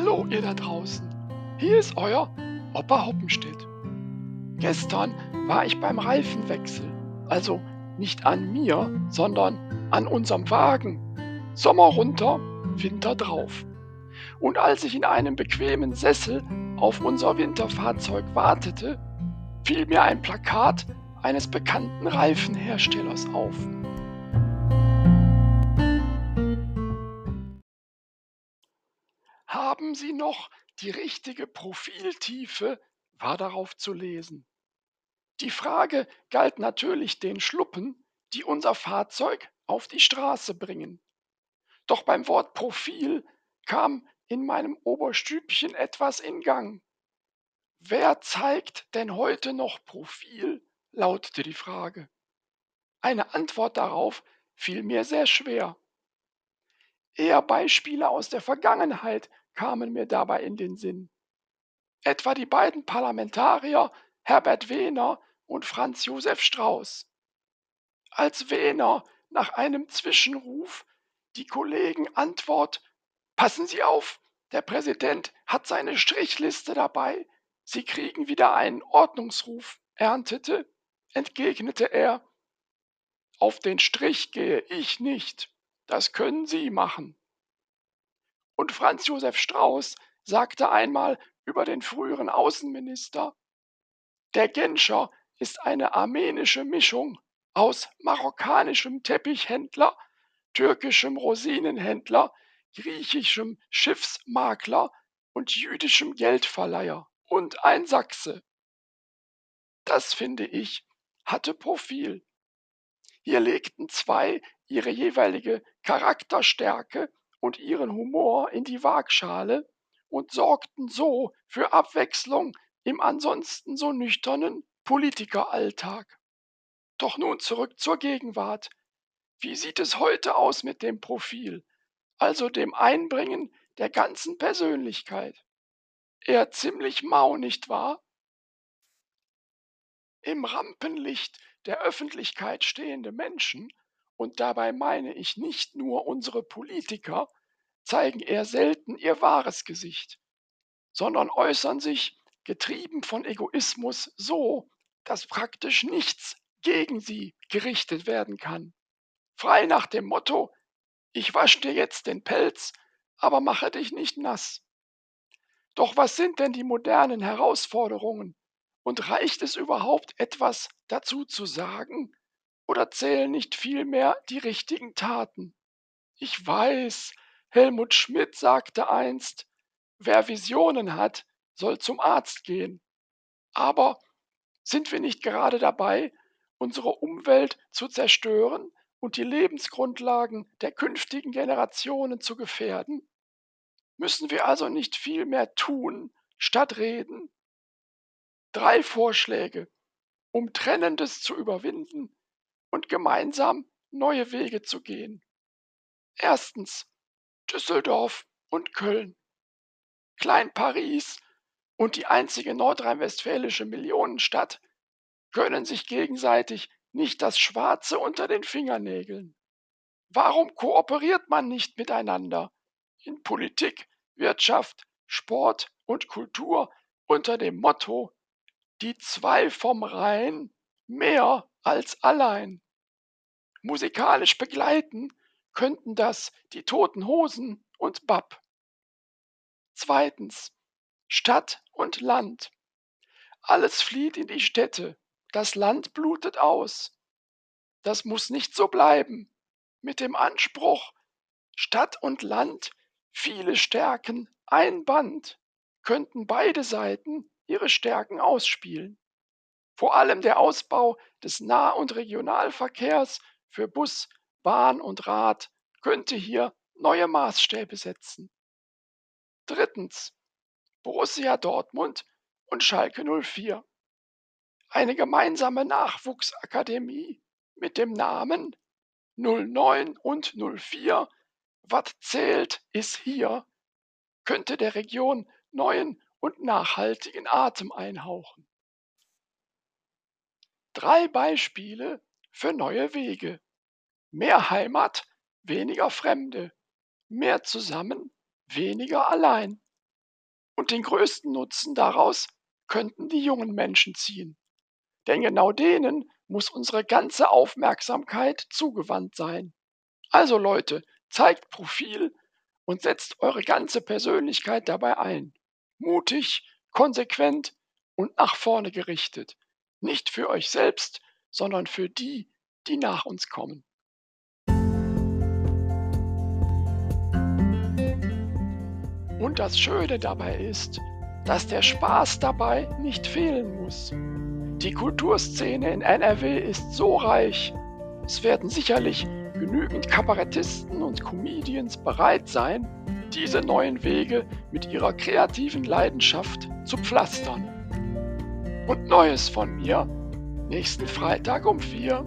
Hallo ihr da draußen, hier ist euer Opa Hoppenstedt. Gestern war ich beim Reifenwechsel, also nicht an mir, sondern an unserem Wagen. Sommer runter, Winter drauf. Und als ich in einem bequemen Sessel auf unser Winterfahrzeug wartete, fiel mir ein Plakat eines bekannten Reifenherstellers auf. Haben Sie noch die richtige Profiltiefe, war darauf zu lesen. Die Frage galt natürlich den Schluppen, die unser Fahrzeug auf die Straße bringen. Doch beim Wort Profil kam in meinem Oberstübchen etwas in Gang. Wer zeigt denn heute noch Profil? lautete die Frage. Eine Antwort darauf fiel mir sehr schwer. Eher Beispiele aus der Vergangenheit kamen mir dabei in den Sinn. Etwa die beiden Parlamentarier Herbert Wehner und Franz Josef Strauß. Als Wehner nach einem Zwischenruf die Kollegen Antwort Passen Sie auf, der Präsident hat seine Strichliste dabei, Sie kriegen wieder einen Ordnungsruf erntete, entgegnete er Auf den Strich gehe ich nicht, das können Sie machen. Und Franz Josef Strauß sagte einmal über den früheren Außenminister, der Genscher ist eine armenische Mischung aus marokkanischem Teppichhändler, türkischem Rosinenhändler, griechischem Schiffsmakler und jüdischem Geldverleiher und ein Sachse. Das finde ich hatte Profil. Hier legten zwei ihre jeweilige Charakterstärke und ihren Humor in die Waagschale und sorgten so für Abwechslung im ansonsten so nüchternen Politikeralltag. Doch nun zurück zur Gegenwart. Wie sieht es heute aus mit dem Profil, also dem Einbringen der ganzen Persönlichkeit? Eher ziemlich mau, nicht wahr? Im Rampenlicht der Öffentlichkeit stehende Menschen und dabei meine ich nicht nur unsere Politiker, zeigen eher selten ihr wahres Gesicht, sondern äußern sich, getrieben von Egoismus, so, dass praktisch nichts gegen sie gerichtet werden kann. Frei nach dem Motto, ich wasche dir jetzt den Pelz, aber mache dich nicht nass. Doch was sind denn die modernen Herausforderungen? Und reicht es überhaupt etwas dazu zu sagen? Oder zählen nicht vielmehr die richtigen Taten? Ich weiß, Helmut Schmidt sagte einst, wer Visionen hat, soll zum Arzt gehen. Aber sind wir nicht gerade dabei, unsere Umwelt zu zerstören und die Lebensgrundlagen der künftigen Generationen zu gefährden? Müssen wir also nicht viel mehr tun, statt reden? Drei Vorschläge, um Trennendes zu überwinden und gemeinsam neue Wege zu gehen. Erstens Düsseldorf und Köln. Klein-Paris und die einzige nordrhein-westfälische Millionenstadt gönnen sich gegenseitig nicht das Schwarze unter den Fingernägeln. Warum kooperiert man nicht miteinander in Politik, Wirtschaft, Sport und Kultur unter dem Motto Die zwei vom Rhein mehr als allein? Musikalisch begleiten könnten das die Toten Hosen und Bab. Zweitens Stadt und Land. Alles flieht in die Städte, das Land blutet aus. Das muss nicht so bleiben. Mit dem Anspruch Stadt und Land, viele Stärken, ein Band, könnten beide Seiten ihre Stärken ausspielen. Vor allem der Ausbau des Nah- und Regionalverkehrs für Bus, Bahn und Rad könnte hier neue Maßstäbe setzen. Drittens Borussia Dortmund und Schalke 04. Eine gemeinsame Nachwuchsakademie mit dem Namen 09 und 04 Was zählt ist hier könnte der Region neuen und nachhaltigen Atem einhauchen. Drei Beispiele für neue Wege. Mehr Heimat, weniger Fremde. Mehr zusammen, weniger allein. Und den größten Nutzen daraus könnten die jungen Menschen ziehen. Denn genau denen muss unsere ganze Aufmerksamkeit zugewandt sein. Also Leute, zeigt Profil und setzt eure ganze Persönlichkeit dabei ein. Mutig, konsequent und nach vorne gerichtet. Nicht für euch selbst, sondern für die, die nach uns kommen. Und das Schöne dabei ist, dass der Spaß dabei nicht fehlen muss. Die Kulturszene in NRW ist so reich, es werden sicherlich genügend Kabarettisten und Comedians bereit sein, diese neuen Wege mit ihrer kreativen Leidenschaft zu pflastern. Und Neues von mir. Nächsten Freitag um vier